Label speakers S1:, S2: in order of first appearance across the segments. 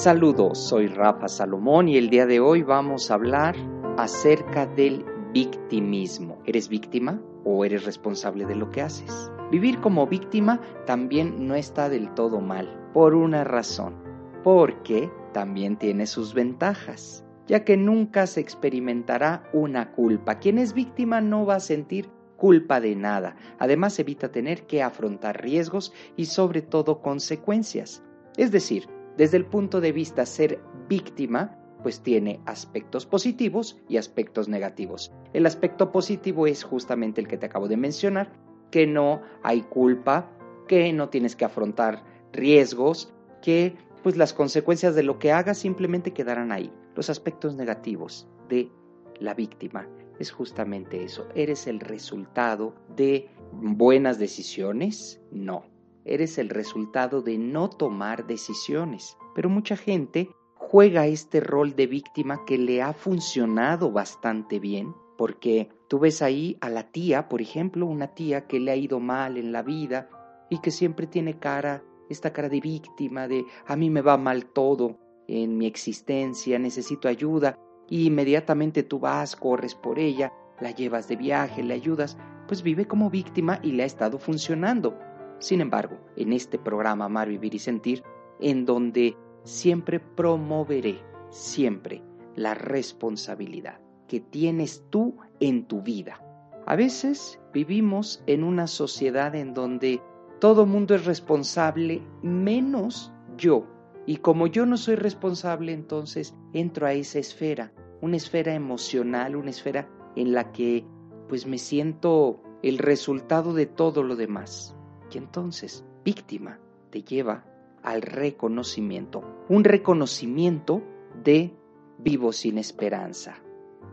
S1: Saludos, soy Rafa Salomón y el día de hoy vamos a hablar acerca del victimismo. ¿Eres víctima o eres responsable de lo que haces? Vivir como víctima también no está del todo mal, por una razón, porque también tiene sus ventajas, ya que nunca se experimentará una culpa. Quien es víctima no va a sentir culpa de nada. Además evita tener que afrontar riesgos y sobre todo consecuencias. Es decir, desde el punto de vista ser víctima, pues tiene aspectos positivos y aspectos negativos. El aspecto positivo es justamente el que te acabo de mencionar, que no hay culpa, que no tienes que afrontar riesgos, que pues las consecuencias de lo que hagas simplemente quedarán ahí. Los aspectos negativos de la víctima es justamente eso. ¿Eres el resultado de buenas decisiones? No eres el resultado de no tomar decisiones. Pero mucha gente juega este rol de víctima que le ha funcionado bastante bien, porque tú ves ahí a la tía, por ejemplo, una tía que le ha ido mal en la vida y que siempre tiene cara, esta cara de víctima, de a mí me va mal todo en mi existencia, necesito ayuda, y inmediatamente tú vas, corres por ella, la llevas de viaje, le ayudas, pues vive como víctima y le ha estado funcionando. Sin embargo, en este programa Amar, Vivir y Sentir, en donde siempre promoveré, siempre, la responsabilidad que tienes tú en tu vida. A veces vivimos en una sociedad en donde todo mundo es responsable menos yo. Y como yo no soy responsable, entonces entro a esa esfera, una esfera emocional, una esfera en la que pues me siento el resultado de todo lo demás. Y entonces, víctima te lleva al reconocimiento, un reconocimiento de vivo sin esperanza,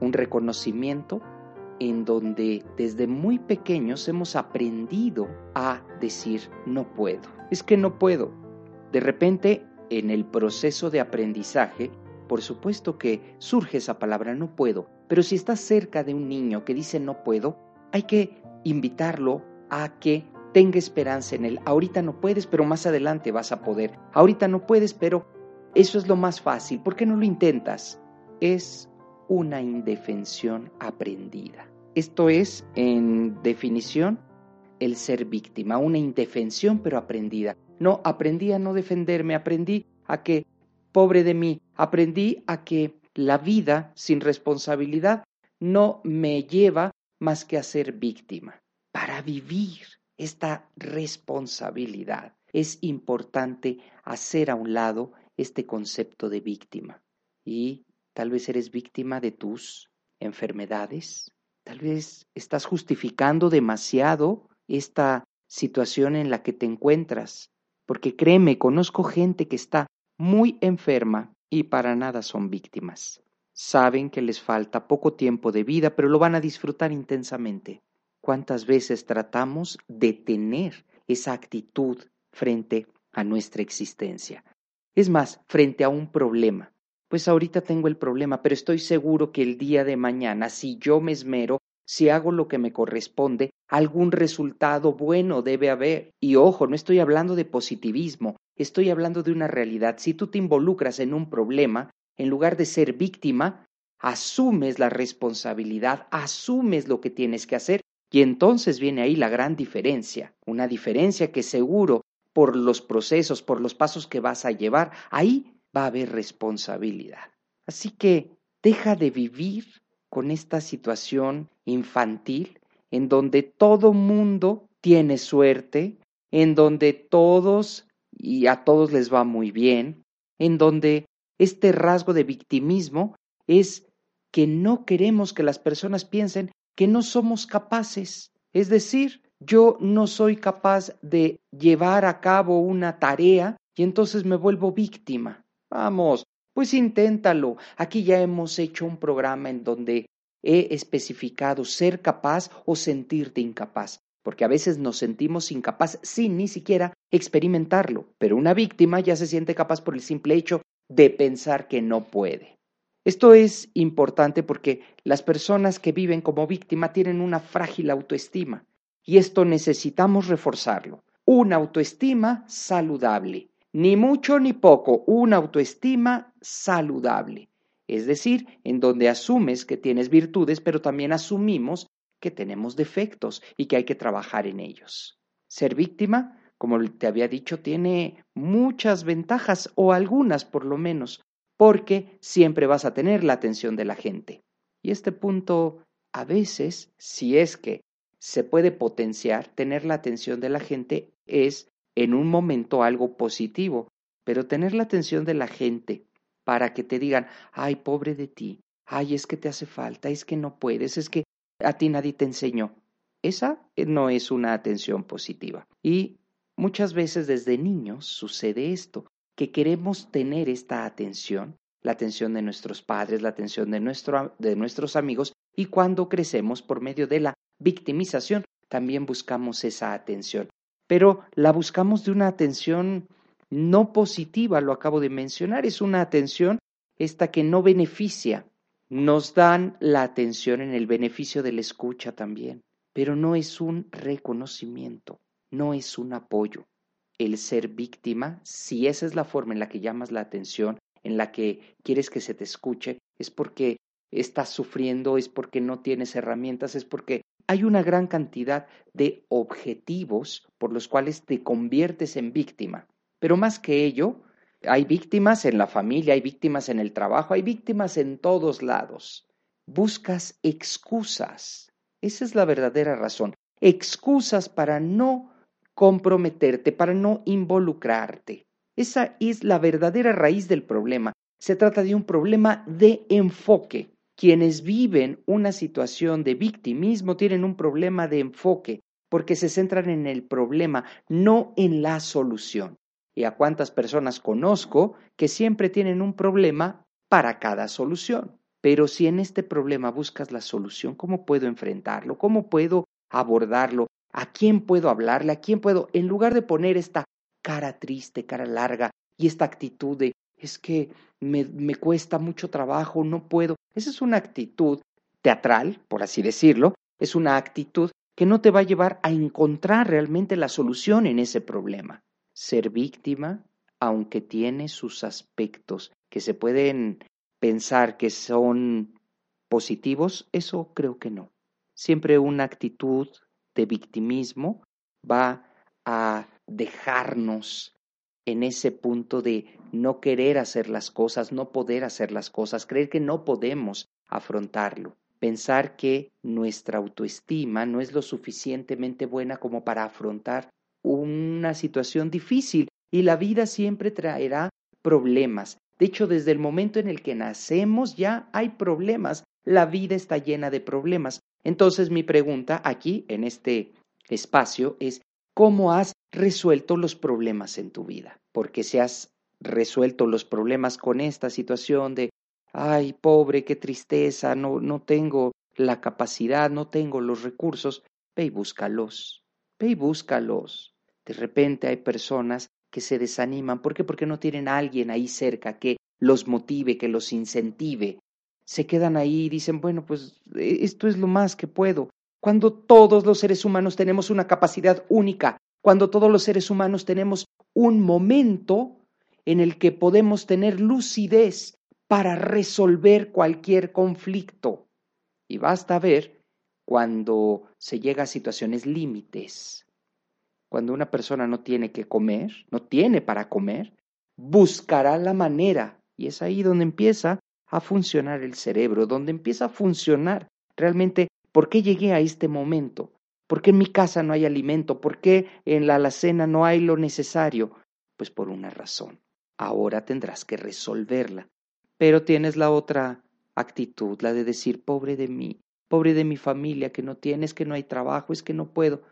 S1: un reconocimiento en donde desde muy pequeños hemos aprendido a decir no puedo. Es que no puedo. De repente, en el proceso de aprendizaje, por supuesto que surge esa palabra no puedo, pero si estás cerca de un niño que dice no puedo, hay que invitarlo a que tenga esperanza en él. Ahorita no puedes, pero más adelante vas a poder. Ahorita no puedes, pero eso es lo más fácil. ¿Por qué no lo intentas? Es una indefensión aprendida. Esto es, en definición, el ser víctima, una indefensión pero aprendida. No, aprendí a no defenderme, aprendí a que, pobre de mí, aprendí a que la vida sin responsabilidad no me lleva más que a ser víctima. Para vivir esta responsabilidad. Es importante hacer a un lado este concepto de víctima. Y tal vez eres víctima de tus enfermedades, tal vez estás justificando demasiado esta situación en la que te encuentras, porque créeme, conozco gente que está muy enferma y para nada son víctimas. Saben que les falta poco tiempo de vida, pero lo van a disfrutar intensamente. ¿Cuántas veces tratamos de tener esa actitud frente a nuestra existencia? Es más, frente a un problema. Pues ahorita tengo el problema, pero estoy seguro que el día de mañana, si yo me esmero, si hago lo que me corresponde, algún resultado bueno debe haber. Y ojo, no estoy hablando de positivismo, estoy hablando de una realidad. Si tú te involucras en un problema, en lugar de ser víctima, asumes la responsabilidad, asumes lo que tienes que hacer y entonces viene ahí la gran diferencia, una diferencia que seguro por los procesos, por los pasos que vas a llevar, ahí va a haber responsabilidad. Así que deja de vivir con esta situación infantil en donde todo mundo tiene suerte, en donde todos y a todos les va muy bien, en donde este rasgo de victimismo es que no queremos que las personas piensen que no somos capaces. Es decir, yo no soy capaz de llevar a cabo una tarea y entonces me vuelvo víctima. Vamos, Pues inténtalo. Aquí ya hemos hecho un programa en donde he especificado ser capaz o sentirte incapaz, porque a veces nos sentimos incapaz sin ni siquiera experimentarlo, pero una víctima ya se siente capaz por el simple hecho de pensar que no puede. Esto es importante porque las personas que viven como víctima tienen una frágil autoestima y esto necesitamos reforzarlo. Una autoestima saludable, ni mucho ni poco, una autoestima saludable. Es decir, en donde asumes que tienes virtudes, pero también asumimos que tenemos defectos y que hay que trabajar en ellos. Ser víctima, como te había dicho, tiene muchas ventajas, o algunas por lo menos, porque siempre vas a tener la atención de la gente. Y este punto, a veces, si es que se puede potenciar, tener la atención de la gente es en un momento algo positivo, pero tener la atención de la gente para que te digan, ay, pobre de ti, ay, es que te hace falta, es que no puedes, es que a ti nadie te enseñó. Esa no es una atención positiva. Y muchas veces desde niños sucede esto, que queremos tener esta atención, la atención de nuestros padres, la atención de, nuestro, de nuestros amigos, y cuando crecemos por medio de la victimización, también buscamos esa atención. Pero la buscamos de una atención no positiva, lo acabo de mencionar, es una atención esta que no beneficia. Nos dan la atención en el beneficio de la escucha también, pero no es un reconocimiento, no es un apoyo. El ser víctima, si esa es la forma en la que llamas la atención, en la que quieres que se te escuche, es porque estás sufriendo, es porque no tienes herramientas, es porque hay una gran cantidad de objetivos por los cuales te conviertes en víctima. Pero más que ello, hay víctimas en la familia, hay víctimas en el trabajo, hay víctimas en todos lados. Buscas excusas. Esa es la verdadera razón. Excusas para no comprometerte, para no involucrarte. Esa es la verdadera raíz del problema. Se trata de un problema de enfoque. Quienes viven una situación de victimismo tienen un problema de enfoque porque se centran en el problema, no en la solución y a cuántas personas conozco que siempre tienen un problema para cada solución. Pero si en este problema buscas la solución, ¿cómo puedo enfrentarlo? ¿Cómo puedo abordarlo? ¿A quién puedo hablarle? ¿A quién puedo? En lugar de poner esta cara triste, cara larga y esta actitud de es que me, me cuesta mucho trabajo, no puedo. Esa es una actitud teatral, por así decirlo, es una actitud que no te va a llevar a encontrar realmente la solución en ese problema ser víctima, aunque tiene sus aspectos que se pueden pensar que son positivos, eso creo que no. Siempre una actitud de victimismo va a dejarnos en ese punto de no querer hacer las cosas, no poder hacer las cosas, creer que no podemos afrontarlo, pensar que nuestra autoestima no es lo suficientemente buena como para afrontar una situación difícil y la vida siempre traerá problemas. De hecho, desde el momento en el que nacemos ya hay problemas. La vida está llena de problemas. Entonces mi pregunta aquí, en este espacio, es ¿cómo has resuelto los problemas en tu vida? Porque si has resuelto los problemas con esta situación de, ay, pobre, qué tristeza, no, no tengo la capacidad, no tengo los recursos, ve y búscalos, ve y búscalos. De repente hay personas que se desaniman. ¿Por qué? Porque no tienen a alguien ahí cerca que los motive, que los incentive. Se quedan ahí y dicen, bueno, pues e, esto es lo más que puedo. Cuando todos los seres humanos tenemos una capacidad única, cuando todos los seres humanos tenemos un momento en el que podemos tener lucidez para resolver cualquier conflicto. Y basta ver cuando se llega a situaciones límites, cuando una persona no tiene que comer, no tiene para comer, buscará la manera. Y es ahí donde empieza a funcionar el cerebro, donde empieza a funcionar realmente por qué llegué a este momento, por qué en mi casa no hay alimento, por qué en la alacena no hay lo necesario. Pues por una razón. Ahora tendrás que resolverla. Pero tienes la otra actitud, la de decir, pobre de mí, pobre de mi familia que no tienes, que no hay trabajo, es que no puedo.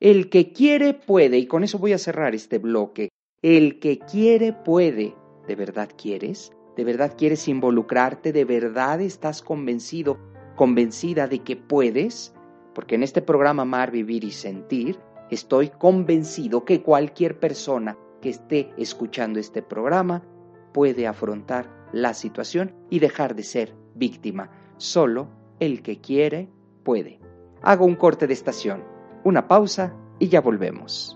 S1: El que quiere puede, y con eso voy a cerrar este bloque. El que quiere puede. ¿De verdad quieres? ¿De verdad quieres involucrarte? ¿De verdad estás convencido, convencida de que puedes? Porque en este programa Amar, Vivir y Sentir, estoy convencido que cualquier persona que esté escuchando este programa puede afrontar la situación y dejar de ser víctima. Solo el que quiere puede. Hago un corte de estación, una pausa y ya volvemos.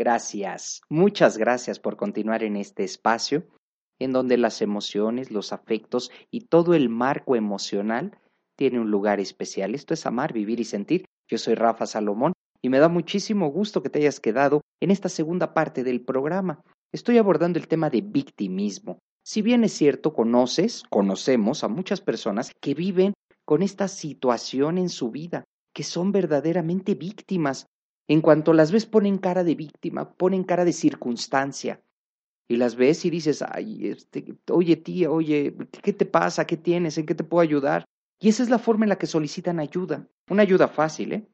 S1: Gracias, muchas gracias por continuar en este espacio en donde las emociones, los afectos y todo el marco emocional tiene un lugar especial. Esto es amar, vivir y sentir. Yo soy Rafa Salomón y me da muchísimo gusto que te hayas quedado en esta segunda parte del programa. Estoy abordando el tema de victimismo. Si bien es cierto, conoces, conocemos a muchas personas que viven con esta situación en su vida, que son verdaderamente víctimas en cuanto las ves ponen cara de víctima, ponen cara de circunstancia. Y las ves y dices, ay, este, oye tía, oye, ¿qué te pasa? ¿Qué tienes? ¿En qué te puedo ayudar? Y esa es la forma en la que solicitan ayuda. Una ayuda fácil, ¿eh?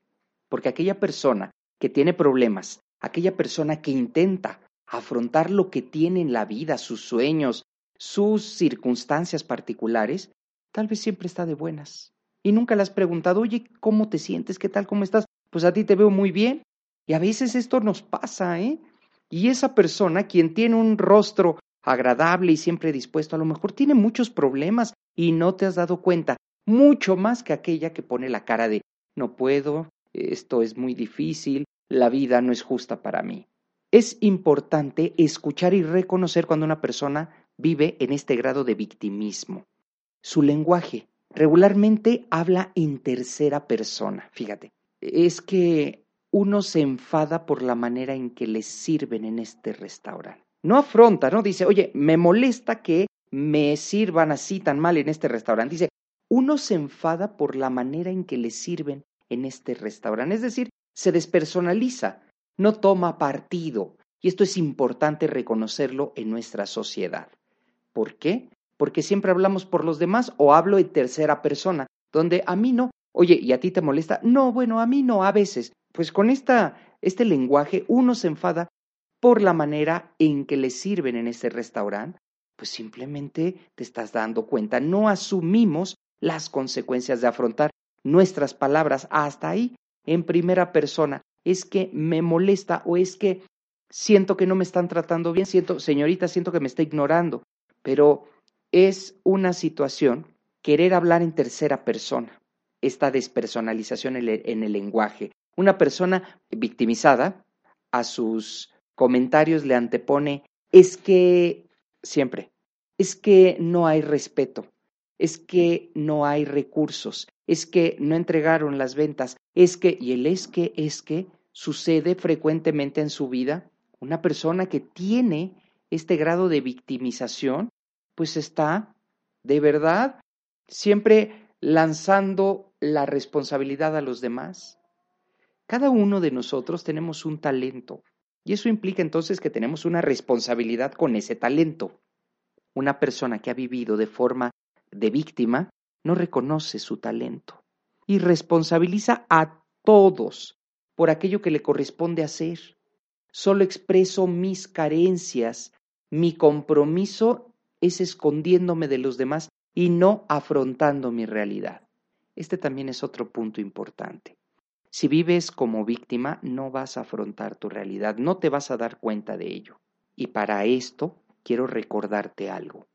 S1: Porque aquella persona que tiene problemas, aquella persona que intenta afrontar lo que tiene en la vida, sus sueños, sus circunstancias particulares, tal vez siempre está de buenas. Y nunca le has preguntado, oye, ¿cómo te sientes? ¿Qué tal? ¿Cómo estás? Pues a ti te veo muy bien. Y a veces esto nos pasa, ¿eh? Y esa persona, quien tiene un rostro agradable y siempre dispuesto, a lo mejor tiene muchos problemas y no te has dado cuenta, mucho más que aquella que pone la cara de no puedo, esto es muy difícil, la vida no es justa para mí. Es importante escuchar y reconocer cuando una persona vive en este grado de victimismo. Su lenguaje regularmente habla en tercera persona, fíjate. Es que uno se enfada por la manera en que les sirven en este restaurante. No afronta, no dice, oye, me molesta que me sirvan así tan mal en este restaurante. Dice, uno se enfada por la manera en que le sirven en este restaurante. Es decir, se despersonaliza, no toma partido. Y esto es importante reconocerlo en nuestra sociedad. ¿Por qué? Porque siempre hablamos por los demás o hablo en tercera persona, donde a mí no. Oye, ¿y a ti te molesta? No, bueno, a mí no, a veces pues con esta, este lenguaje uno se enfada por la manera en que le sirven en ese restaurante, pues simplemente te estás dando cuenta, no asumimos las consecuencias de afrontar nuestras palabras hasta ahí en primera persona. Es que me molesta o es que siento que no me están tratando bien, siento, señorita, siento que me está ignorando, pero es una situación querer hablar en tercera persona, esta despersonalización en el lenguaje, una persona victimizada a sus comentarios le antepone, es que siempre, es que no hay respeto, es que no hay recursos, es que no entregaron las ventas, es que, y el es que, es que sucede frecuentemente en su vida. Una persona que tiene este grado de victimización, pues está de verdad siempre lanzando la responsabilidad a los demás, cada uno de nosotros tenemos un talento y eso implica entonces que tenemos una responsabilidad con ese talento. Una persona que ha vivido de forma de víctima no reconoce su talento y responsabiliza a todos por aquello que le corresponde hacer. Solo expreso mis carencias, mi compromiso es escondiéndome de los demás y no afrontando mi realidad. Este también es otro punto importante. Si vives como víctima, no vas a afrontar tu realidad, no te vas a dar cuenta de ello. Y para esto quiero recordarte algo.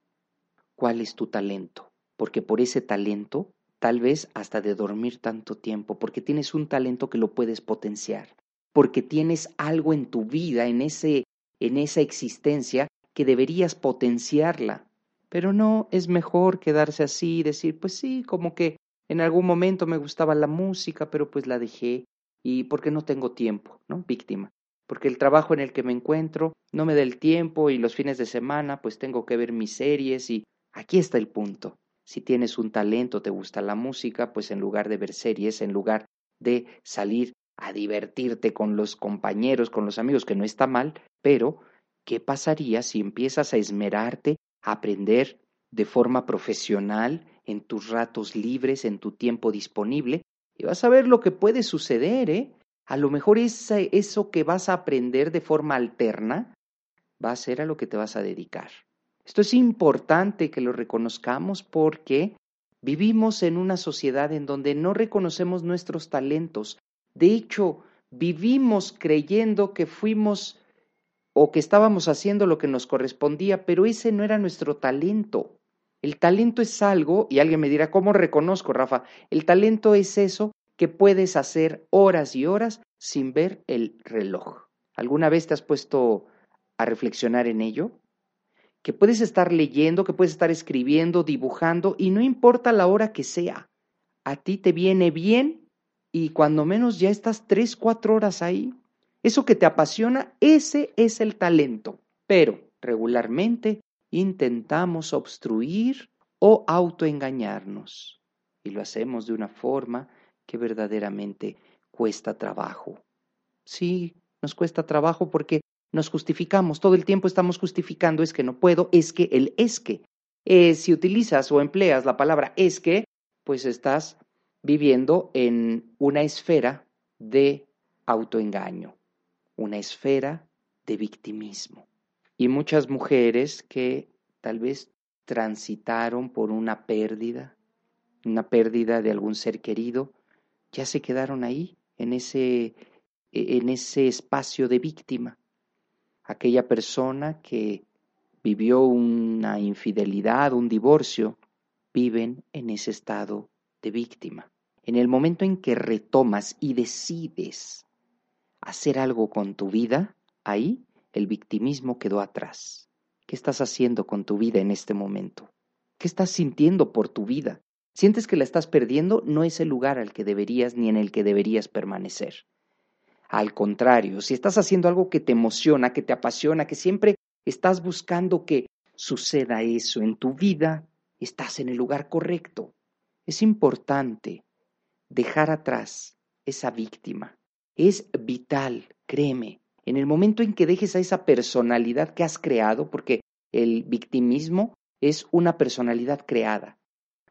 S1: ¿Cuál es tu talento? Porque por ese talento, tal vez hasta de dormir tanto tiempo, porque tienes un talento que lo puedes potenciar, porque tienes algo en tu vida, en ese en esa existencia que deberías potenciarla. Pero no es mejor quedarse así y decir, pues sí, como que en algún momento me gustaba la música, pero pues la dejé y porque no tengo tiempo, ¿no? Víctima. porque el trabajo en el que me encuentro no me da el tiempo y los fines de semana pues tengo que ver mis series y aquí está el punto. Si tienes un talento, te gusta la música, pues en lugar de ver series, en lugar de salir a divertirte con los compañeros, con los amigos, que no está mal, pero ¿qué pasaría si empiezas a esmerarte, aprender de forma profesional, en tus ratos libres, en tu tiempo disponible? Y vas a ver lo que puede suceder, ¿eh? A lo mejor eso que vas a aprender de forma alterna va a ser a lo que te vas a dedicar. Esto es importante que lo reconozcamos porque vivimos en una sociedad en donde no reconocemos nuestros talentos. De hecho, vivimos creyendo que fuimos o que estábamos haciendo lo que nos correspondía, pero ese no era nuestro talento. El talento es algo, y alguien me dirá, ¿cómo reconozco, Rafa? El talento es eso que puedes hacer horas y horas sin ver el reloj. ¿Alguna vez te has puesto a reflexionar en ello? Que puedes estar leyendo, que puedes estar escribiendo, dibujando, y no importa la hora que sea, a ti te viene bien y cuando menos ya estás tres, cuatro horas ahí. Eso que te apasiona, ese es el talento. Pero regularmente intentamos obstruir o autoengañarnos. Y lo hacemos de una forma que verdaderamente cuesta trabajo. Sí, nos cuesta trabajo porque nos justificamos, todo el tiempo estamos justificando es que no puedo, es que el es que. Eh, si utilizas o empleas la palabra es que, pues estás viviendo en una esfera de autoengaño, una esfera de victimismo. Y muchas mujeres que tal vez transitaron por una pérdida, una pérdida de algún ser querido, ya se quedaron ahí, en ese, e, en ese espacio de víctima. Aquella persona que vivió una infidelidad, un divorcio, viven en ese estado de víctima. En el momento en que retomas y decides hacer algo con tu vida, ahí el victimismo quedó atrás. ¿Qué estás haciendo con tu vida en este momento? ¿Qué estás sintiendo por tu vida? sientes que la estás perdiendo, no es el lugar al que deberías ni en el que deberías permanecer. Al contrario, si estás haciendo algo que te emociona, que te apasiona, que siempre estás buscando que suceda eso en tu vida, estás en el lugar correcto. Es importante dejar atrás esa víctima. Es vital, créeme, en el momento en que dejes a esa personalidad que has creado, porque el victimismo es una personalidad creada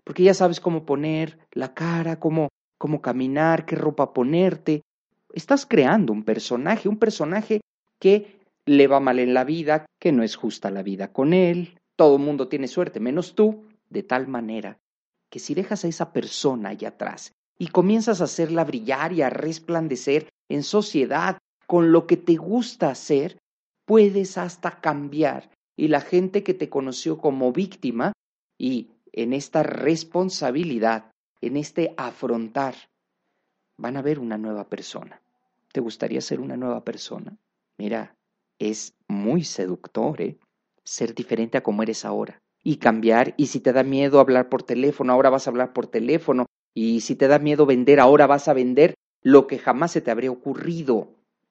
S1: porque ya sabes cómo poner la cara, cómo, cómo caminar, qué ropa ponerte. Estás creando un personaje, un personaje que le va mal en la vida, que no es justa la vida con él, todo el mundo tiene suerte menos tú, de tal manera que si dejas a esa persona allá atrás y comienzas a hacerla brillar y a resplandecer en sociedad con lo que te gusta hacer, puedes hasta cambiar y la gente que te conoció como víctima y en esta responsabilidad, en este afrontar, van a ver una nueva persona. ¿Te gustaría ser una nueva persona? Mira, es muy seductor, ¿eh? Ser diferente a como eres ahora. Y cambiar, y si te da miedo hablar por teléfono, ahora vas a hablar por teléfono. Y si te da miedo vender, ahora vas a vender lo que jamás se te habría ocurrido.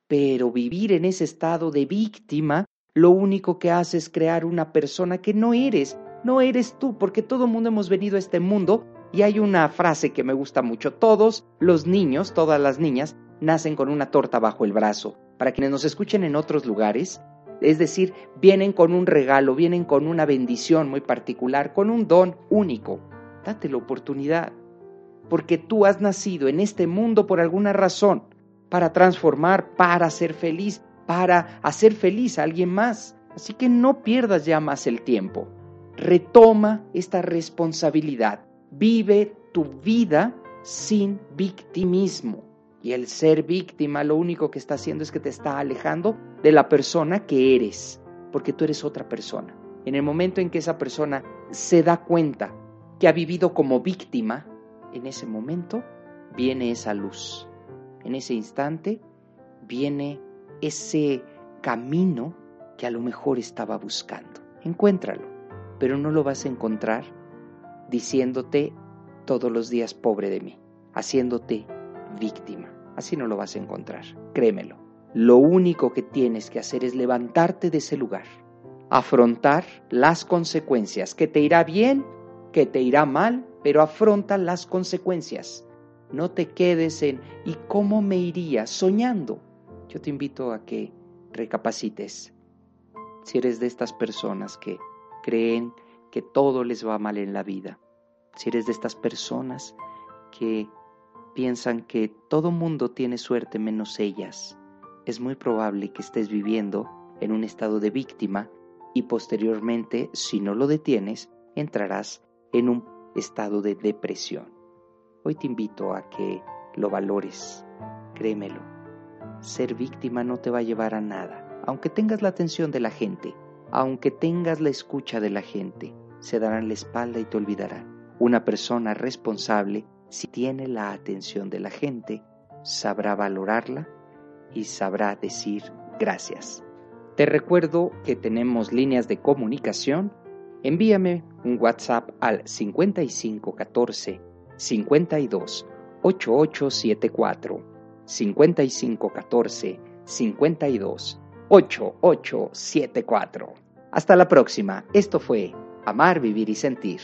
S1: Pero vivir en ese estado de víctima, lo único que hace es crear una persona que no eres, no eres tú, porque todo el mundo hemos venido a este mundo y hay una frase que me gusta mucho. Todos los niños, todas las niñas, nacen con una torta bajo el brazo. Para quienes nos escuchen en otros lugares, es decir, vienen con un regalo, vienen con una bendición muy particular, con un don único. Date la oportunidad, porque tú has nacido en este mundo por alguna razón, para transformar, para ser feliz, para hacer feliz a alguien más. Así que no pierdas ya más el tiempo retoma esta responsabilidad. Vive tu vida sin victimismo. Y el ser víctima lo único que está haciendo es que te está alejando de la persona que eres, porque tú eres otra persona. En el momento en que esa persona se da cuenta que ha vivido como víctima, en ese momento viene esa luz. En ese instante viene ese camino que a lo mejor estaba buscando. Encuéntralo pero no lo vas a encontrar diciéndote todos los días pobre de mí, haciéndote víctima. Así no lo vas a encontrar, créemelo. lo único que tienes que hacer es levantarte de ese lugar, afrontar las consecuencias, que te irá bien, que te irá mal, pero afronta las consecuencias. No te quedes en ¿y cómo me iría soñando? Yo te invito a que recapacites. Si eres de estas personas que creen que todo les va mal en la vida, si eres de estas personas que piensan que todo mundo tiene suerte menos ellas, es muy probable que estés viviendo en un estado de víctima y posteriormente, si no lo detienes, entrarás en un estado de depresión. Hoy te invito a que lo valores, créemelo. Ser víctima no te va a llevar a nada, aunque tengas la atención de la gente, aunque tengas la escucha de la gente, se darán la espalda y te olvidarán. Una persona responsable, si tiene la atención de la gente, sabrá valorarla y sabrá decir gracias. Te recuerdo que tenemos líneas de comunicación. Envíame un WhatsApp al 5514 52 8874 5514 52 8874. Hasta la próxima. Esto fue Amar, Vivir y Sentir.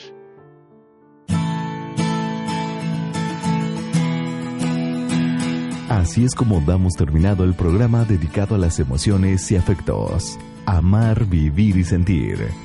S2: Así es como damos terminado el programa dedicado a las emociones y afectos. Amar, vivir y sentir.